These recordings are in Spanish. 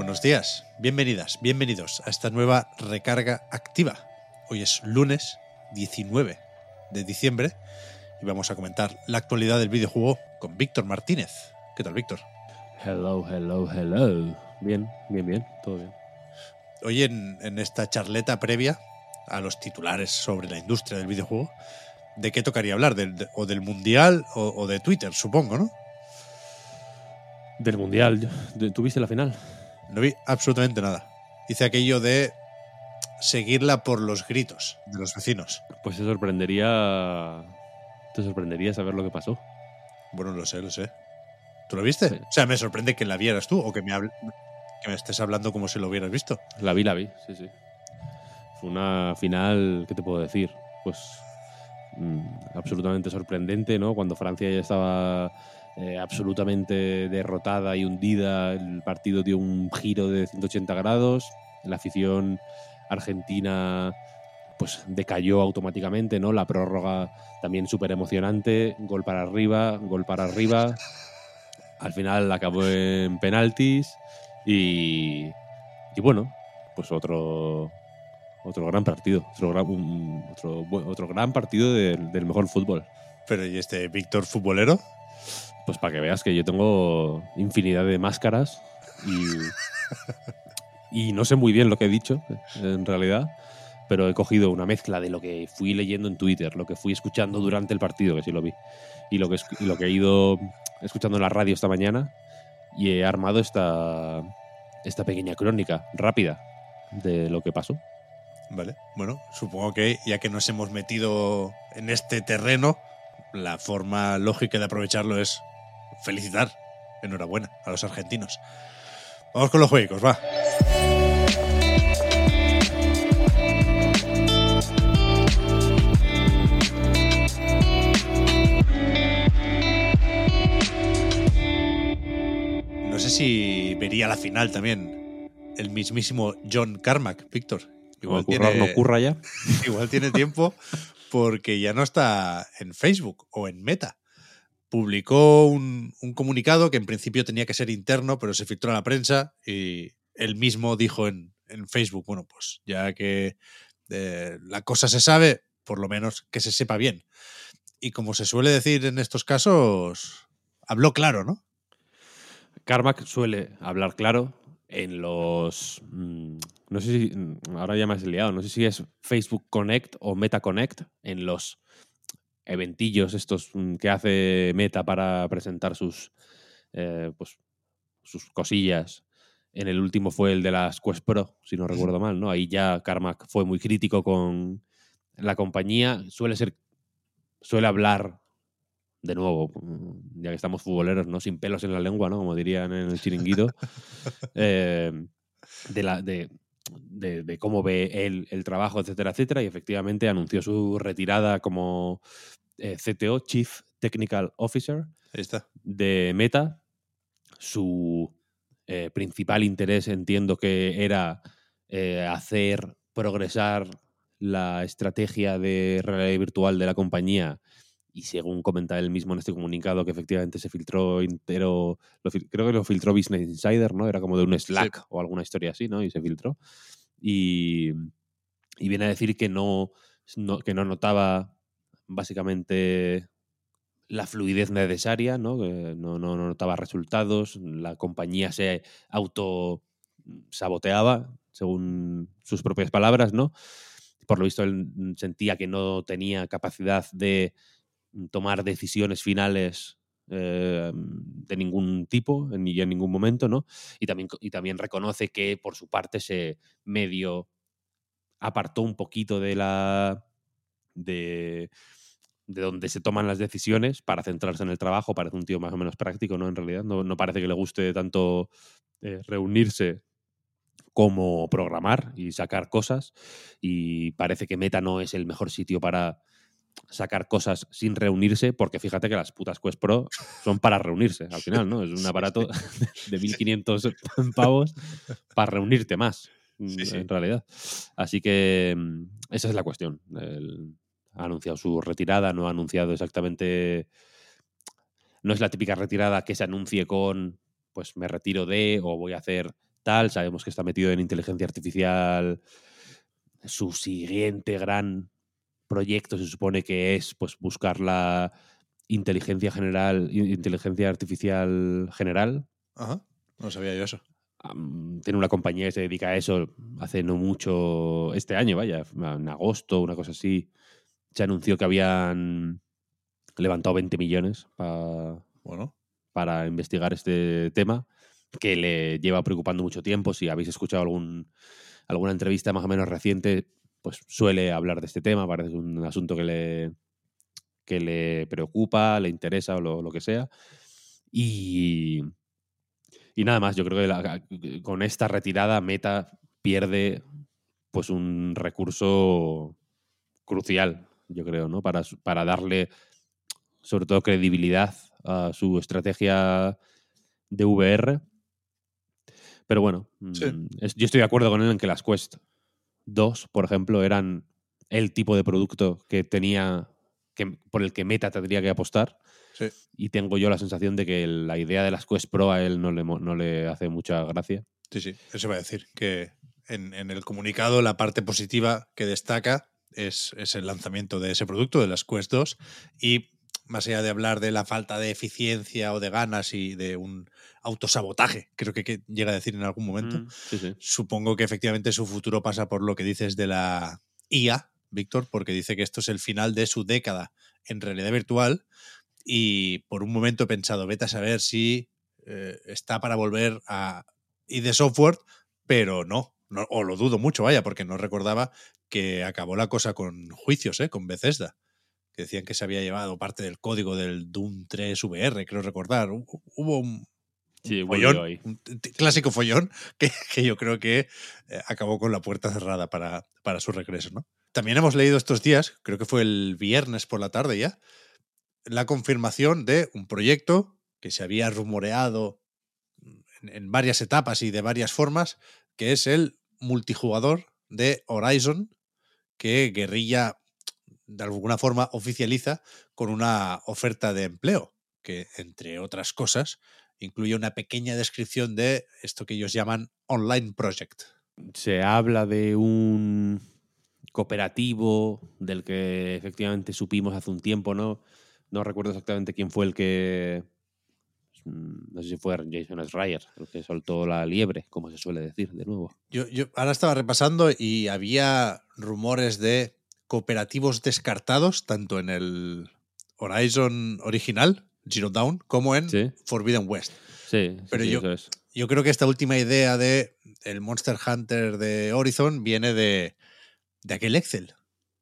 Buenos días, bienvenidas, bienvenidos a esta nueva recarga activa. Hoy es lunes 19 de diciembre y vamos a comentar la actualidad del videojuego con Víctor Martínez. ¿Qué tal, Víctor? Hello, hello, hello. Bien, bien, bien, todo bien. Hoy en, en esta charleta previa a los titulares sobre la industria del videojuego, ¿de qué tocaría hablar? ¿Del- de- ¿O del Mundial o, o de Twitter, supongo, no? Del Mundial, ¿tú- ¿tuviste la final? No vi absolutamente nada. Hice aquello de seguirla por los gritos de los vecinos. Pues te sorprendería. Te sorprendería saber lo que pasó. Bueno, lo sé, lo sé. ¿Tú lo viste? Sí. O sea, me sorprende que la vieras tú o que me, hable- que me estés hablando como si lo hubieras visto. La vi, la vi, sí, sí. Fue una final, ¿qué te puedo decir? Pues mm, absolutamente sorprendente, ¿no? Cuando Francia ya estaba eh, absolutamente derrotada y hundida, el partido dio un giro de 180 grados, la afición argentina pues decayó automáticamente, ¿no? La prórroga también súper emocionante, gol para arriba, gol para arriba. Al final acabó en penaltis y, y bueno, pues otro otro gran partido, otro gran, un- otro, otro gran partido del, del mejor fútbol. Pero ¿y este Víctor futbolero? Pues para que veas que yo tengo infinidad de máscaras y, no sé muy bien lo que he dicho, en realidad, pero he cogido una mezcla de lo que fui leyendo en Twitter, lo que fui escuchando durante el partido, que sí lo vi, y lo que, y lo que he ido escuchando en la radio esta mañana, y he armado esta, esta pequeña crónica rápida de lo que pasó. Vale. Bueno, supongo que ya que nos hemos metido en este terreno, la forma lógica de aprovecharlo es felicitar. Enhorabuena a los argentinos. Vamos con los juegos, va. No sé si vería la final también el mismísimo John Carmack, Víctor. Igual currar no curra ya. igual tiene tiempo porque ya no está en Facebook o en Meta. Publicó un, un comunicado que en principio tenía que ser interno, pero se filtró a la prensa y él mismo dijo en, en Facebook, bueno, pues ya que eh, la cosa se sabe, por lo menos que se sepa bien. Y como se suele decir en estos casos, habló claro, ¿no? Carmack suele hablar claro en los. mm, no sé si. mm, Ahora ya me has liado. No sé si es Facebook Connect o Meta Connect. En los eventillos estos mm, que hace Meta para presentar sus. eh, pues, sus cosillas. En el último fue el de las Quest Pro, si no recuerdo mal, ¿no? Ahí ya Carmack fue muy crítico con la compañía. Suele ser. Suele hablar de nuevo, mm, ya que estamos futboleros, ¿no? Sin pelos en la lengua, ¿no? Como dirían en el chiringuito. eh, de, la, de, de- de cómo ve él el trabajo, etcétera, etcétera. Y efectivamente anunció su retirada como eh, CTO, Chief Technical Officer Ahí está. de Meta. Su eh, principal interés, entiendo que era eh, hacer progresar la estrategia de realidad virtual de la compañía. Y según comenta él mismo en este comunicado, que efectivamente se filtró entero, lo creo que lo filtró Business Insider, ¿no? Era como de un Slack o alguna historia así, ¿no? Y se filtró. Y, y viene a decir que no, no- que no notaba básicamente la fluidez necesaria, ¿no? No, no- no notaba resultados, la compañía se auto saboteaba, según sus propias palabras, ¿no? Por lo visto, él mm, sentía que no tenía capacidad de mm, tomar decisiones finales eh, de ningún tipo en, en ningún momento, ¿no? Y también, y también reconoce que por su parte se medio apartó un poquito de la de de donde se toman las decisiones para centrarse en el trabajo. Parece un tío más o menos práctico, ¿no? En realidad, no, no parece que le guste tanto eh, reunirse como programar y sacar cosas. Y parece que Meta no es el mejor sitio para sacar cosas sin reunirse, porque fíjate que las putas Quest Pro son para reunirse al final, ¿no? Es un aparato de 1500 pavos para reunirte más, en realidad. Así que mm, esa es la cuestión. El, ha anunciado su retirada, no ha anunciado exactamente. No es la típica retirada que se anuncie con, pues me retiro de o voy a hacer tal. Sabemos que está metido en inteligencia artificial. Su siguiente gran proyecto se supone que es pues buscar la inteligencia general, inteligencia artificial general. Ajá. No sabía yo eso. tiene una compañía que se dedica a eso hace no mucho, este año, vaya, en agosto, una cosa así se anunció que habían levantado 20 millones para, bueno. para investigar este tema, que le lleva preocupando mucho tiempo. Si habéis escuchado algún, alguna entrevista más o menos reciente, pues suele hablar de este tema, parece un asunto que le, que le preocupa, le interesa o lo, que sea. Y, y nada más, yo creo que con esta retirada Meta pierde pues un recurso crucial yo creo, ¿no? Para, para darle sobre todo credibilidad a su estrategia de VR. Pero bueno, mm, yo estoy de acuerdo con él en que las Quest 2, por ejemplo, eran el tipo de producto que tenía, que, por el que Meta tendría que apostar. Y tengo yo la sensación de que la idea de las Quest Pro a él no le, no le hace mucha gracia. Sí, sí, eso va a decir, que en, en el comunicado la parte positiva que destaca es, el lanzamiento de ese producto, de las Quest 2, y más allá de hablar de la falta de eficiencia o de ganas y de un autosabotaje, creo que, llega a decir en algún momento, mm, supongo que efectivamente su futuro pasa por lo que dices de la IA, Víctor, porque dice que esto es el final de su década en realidad virtual y por un momento he pensado, vete a saber si eh, está para volver a y de software, pero no, o lo dudo mucho, vaya, porque no recordaba que acabó la cosa con juicios, ¿eh? con Bethesda, que decían que se había llevado parte del código del Doom 3 VR, creo recordar. Hubo un, follón, un clásico follón que, yo creo que eh, acabó con la puerta cerrada para, para su regreso. ¿no? También hemos leído estos días, creo que fue el viernes por la tarde ya, la confirmación de un proyecto que se había rumoreado en varias etapas y de varias formas, que es el multijugador de Horizon que Guerrilla de alguna forma oficializa con una oferta de empleo, que entre otras cosas incluye una pequeña descripción de esto que ellos llaman Online Project. Se habla de un cooperativo del que efectivamente supimos hace un tiempo, ¿no? No recuerdo exactamente quién fue el que no sé si fue Jason Schreier el que soltó la liebre, como se suele decir de nuevo. Yo, yo ahora estaba repasando y había rumores de cooperativos descartados, tanto en el Horizon original, Zero Dawn, como en Forbidden West. Sí, pero yo, yo creo que esta última idea de el Monster Hunter de Horizon viene de, de aquel Excel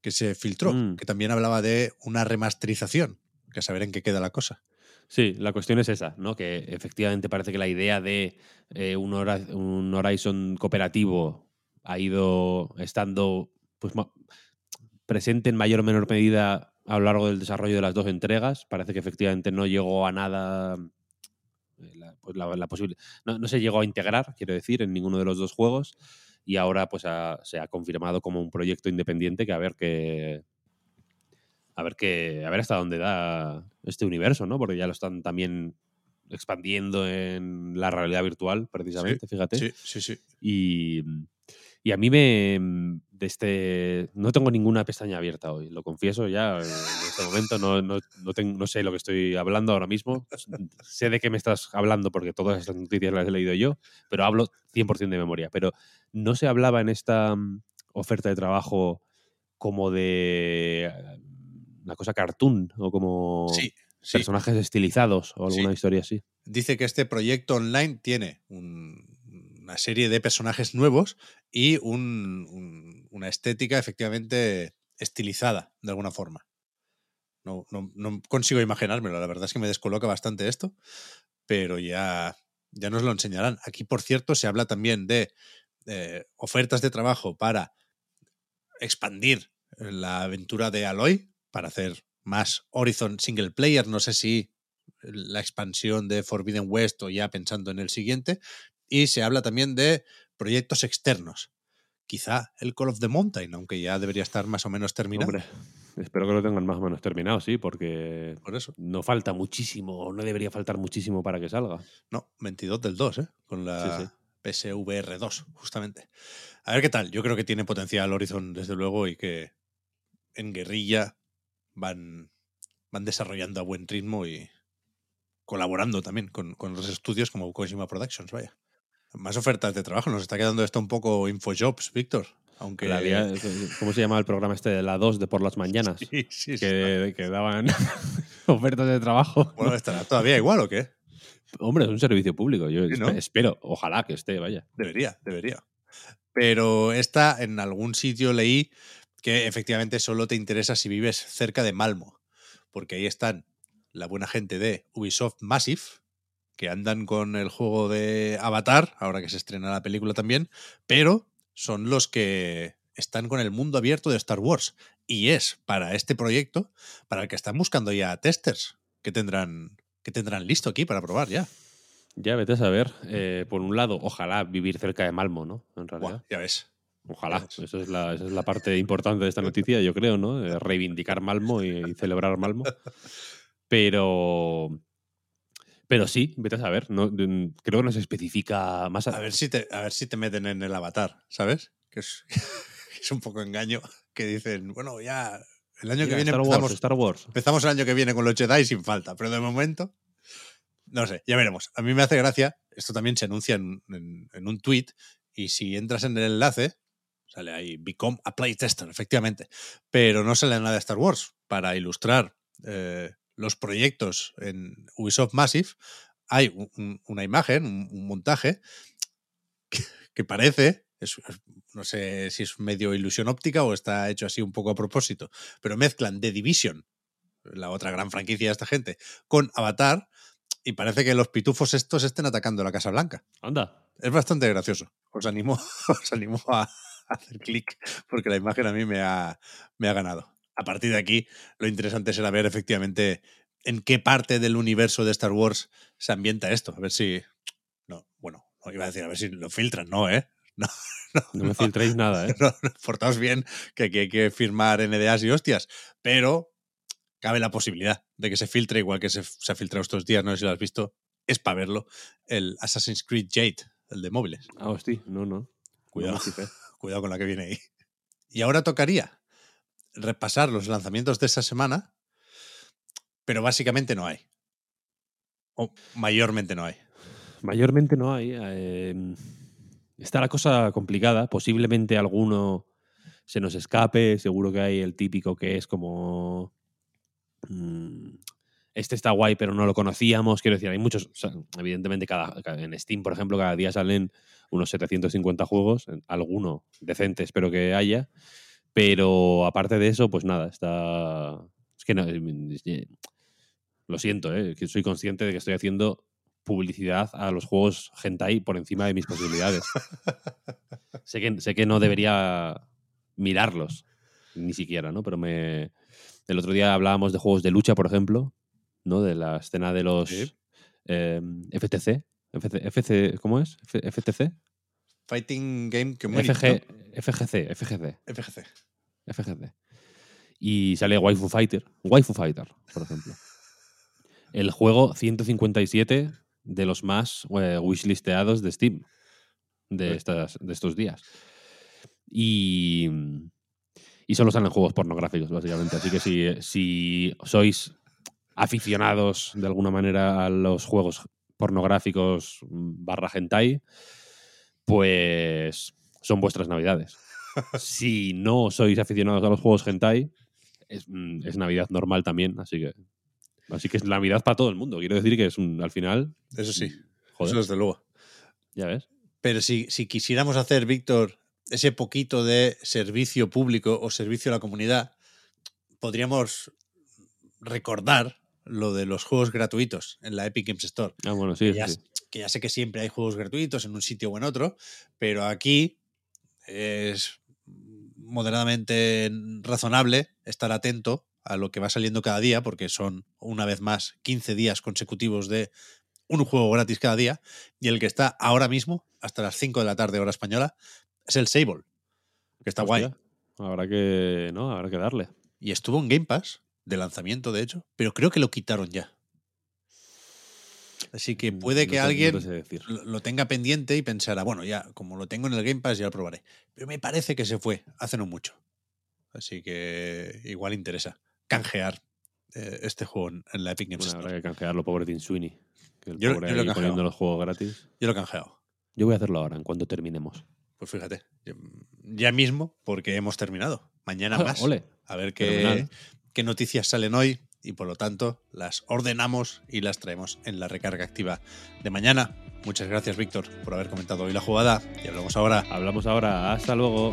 que se filtró, mm. que también hablaba de una remasterización, que a saber en qué queda la cosa. Sí, la cuestión es esa, ¿no? Que efectivamente parece que la idea de eh, un, Horizon cooperativo ha ido estando pues, presente en mayor o menor medida a lo largo del desarrollo de las dos entregas. Parece que efectivamente no llegó a nada. Eh, pues, la, no, se llegó a integrar, quiero decir, en ninguno de los dos juegos. Y ahora pues se ha confirmado como un proyecto independiente que a ver qué, a ver qué, a ver hasta dónde da este universo, ¿no? Porque ya lo están también expandiendo en la realidad virtual, precisamente, fíjate. Sí, sí, sí. Y, y, a mí me. De este, no tengo ninguna pestaña abierta hoy, lo confieso ya. En este momento no, no, no, tengo, no sé lo que estoy hablando ahora mismo. sé de qué me estás hablando porque todas estas noticias las he leído yo, pero hablo 100% de memoria. Pero no se hablaba en esta mm, oferta de trabajo como de una cosa cartoon o como personajes estilizados o alguna historia así. Dice que este proyecto online tiene una serie de personajes nuevos y una estética efectivamente estilizada de alguna forma. No, no, no consigo imaginármelo. La verdad es que me descoloca bastante esto, pero ya, ya nos lo enseñarán. Aquí, por cierto, se habla también de eh, ofertas de trabajo para expandir la aventura de Aloy, para hacer más Horizon single player. No sé si la expansión de Forbidden West o ya pensando en el siguiente. Y se habla también de proyectos externos. Quizá el Call of the Mountain, aunque ya debería estar más o menos terminado. Hombre, espero que lo tengan más o menos terminado, sí, porque Por eso. no falta muchísimo, o no debería faltar muchísimo para que salga. No, 22 del 2, ¿eh? Con la Sí, sí. PSVR 2, justamente. A ver qué tal. Yo creo que tiene potencial Horizon, desde luego, y que en guerrilla van, van desarrollando a buen ritmo y colaborando también con, con los estudios como Kojima Productions, vaya. Más ofertas de trabajo. Nos está quedando esto un poco InfoJobs, Víctor. Aunque. La ¿Cómo se llama el programa este de la 2 de por las mañanas? Sí, sí, sí. que, que daban ofertas de trabajo. Bueno, ¿estará todavía igual o qué? Hombre, es un servicio público. Yo Sí, espero, ojalá que esté, vaya. Debería, debería. Pero esta, en algún sitio leí que efectivamente solo te interesa si vives cerca de Malmo, porque ahí están la buena gente de Ubisoft Massive, que andan con el juego de Avatar, ahora que se estrena la película también, pero son los que están con el mundo abierto de Star Wars. Y es para este proyecto para el que están buscando ya testers que tendrán, que tendrán listo aquí para probar ya. Ya vete a saber. eh, por un lado, ojalá vivir cerca de Malmo, ¿no? En realidad. Buah, ya ves. Ojalá. Ya ves. Eso es la, esa es la parte importante de esta noticia, yo creo, ¿no? Eh, Reivindicar Malmo y, y celebrar Malmo. Pero. Pero sí, vete a saber. No, creo que no se especifica más. A ver si te, a ver si te meten en el avatar, ¿sabes? Que es, es un poco engaño que dicen, bueno, ya el año que viene Star empezamos, Wars, Star Wars. empezamos el año que viene con los Jedi sin falta, pero de momento, no sé, ya veremos. A mí me hace gracia, esto también se anuncia en, en- en un tweet y si entras en el enlace, sale ahí, become a playtester, efectivamente, pero no sale nada de Star Wars. Para ilustrar eh, los proyectos en Ubisoft Massive, hay un- un- una imagen, un, un montaje que, que parece, es- no sé si es medio ilusión óptica o está hecho así un poco a propósito, pero mezclan The Division, la otra gran franquicia de esta gente, con Avatar y parece que los pitufos estos estén atacando la Casa Blanca. Anda. Es bastante gracioso. Os animo, os animo a hacer clic porque la imagen a mí me ha, me ha ganado. A partir de aquí, lo interesante será ver efectivamente en qué parte del universo de Star Wars se ambienta esto. A ver si. No, bueno, no iba a decir, a ver si lo filtran, no, ¿eh? No, No me filtréis nada, ¿eh? no, no, portaos bien, que aquí hay que firmar NDAs y hostias, pero cabe la posibilidad de que se filtre, igual que se, se ha filtrado estos días, no sé si lo has visto, es para verlo, el Assassin's Creed Jade, el de móviles. Ah, hostia, no, no. Cuidado. No. Cuidado con la que viene ahí. Y ahora tocaría repasar los lanzamientos de esta semana, pero básicamente no hay. O mayormente no hay. Mayormente no hay. eh, está la cosa complicada. Posiblemente alguno se nos escape. Seguro que hay el típico que es como. Este está guay, pero no lo conocíamos. Quiero decir, hay muchos. o sea, evidentemente, cada, en Steam, por ejemplo, cada día salen unos 750 juegos. Alguno decente, espero que haya. Pero aparte de eso, pues nada, está. Es que no. Lo siento, ¿eh? que soy consciente de que estoy haciendo publicidad a los juegos hentai por encima de mis posibilidades. sé, que, sé que no debería mirarlos, ni siquiera, ¿no? Pero me... El otro día hablábamos de juegos de lucha, por ejemplo, ¿no? De la escena de los Sí. eh, FTC. FC, FC, ¿Cómo es? F- FTC. Fighting Game Community. FG, ¿no? FGC, FGC, FGC. FGC. Y sale Waifu Fighter. Waifu Fighter, por ejemplo. El juego 157 de los más eh, wishlisteados de Steam de, Uy. estas, de estos días. Y, y solo salen juegos pornográficos, básicamente. Así que si, si sois aficionados de alguna manera a los juegos pornográficos barra hentai, pues son vuestras navidades. si no sois aficionados a los juegos hentai, es, mm, es Navidad normal también, así que así que es Navidad para todo el mundo. Quiero decir que es un, al final, Eso sí, joder, eso desde luego. ya ves. Pero si, si quisiéramos hacer, Víctor, ese poquito de servicio público o servicio a la comunidad, podríamos recordar lo de los juegos gratuitos en la Epic Games Store. Ah, bueno, sí, que, sí, ya, sí. que ya sé que siempre hay juegos gratuitos en un sitio o en otro, pero aquí es moderadamente razonable estar atento a lo que va saliendo cada día, porque son, una vez más, 15 días consecutivos de un juego gratis cada día, y el que está ahora mismo, hasta las 5 de la tarde hora española, es el Sable, que está guay. Habrá que, ¿no? Habrá que darle. Y estuvo en Game Pass, de lanzamiento, de hecho, pero creo que lo quitaron ya. Así que Mm, puede que no alguien decir. lo tenga pendiente y pensara, bueno, ya, como lo tengo en el Game Pass, ya lo probaré. Pero me parece que se fue hace no mucho. Así que igual interesa canjear eh, este juego en, la Epic Games Bueno, Store. habrá que canjearlo, pobre Tim Sweeney. Que el Yo- pobre yo lo he ahí canjeado. poniendo los juegos gratis. Yo lo he canjeado. Yo voy a hacerlo ahora, en cuanto terminemos. Pues fíjate, ya- mismo, porque hemos terminado. Mañana más. Ole. A ver qué. Qué noticias salen hoy y por lo tanto las ordenamos y las traemos en la recarga activa de mañana. Muchas gracias, Víctor, por haber comentado hoy la jugada y hablamos ahora. Hablamos ahora. Hasta luego.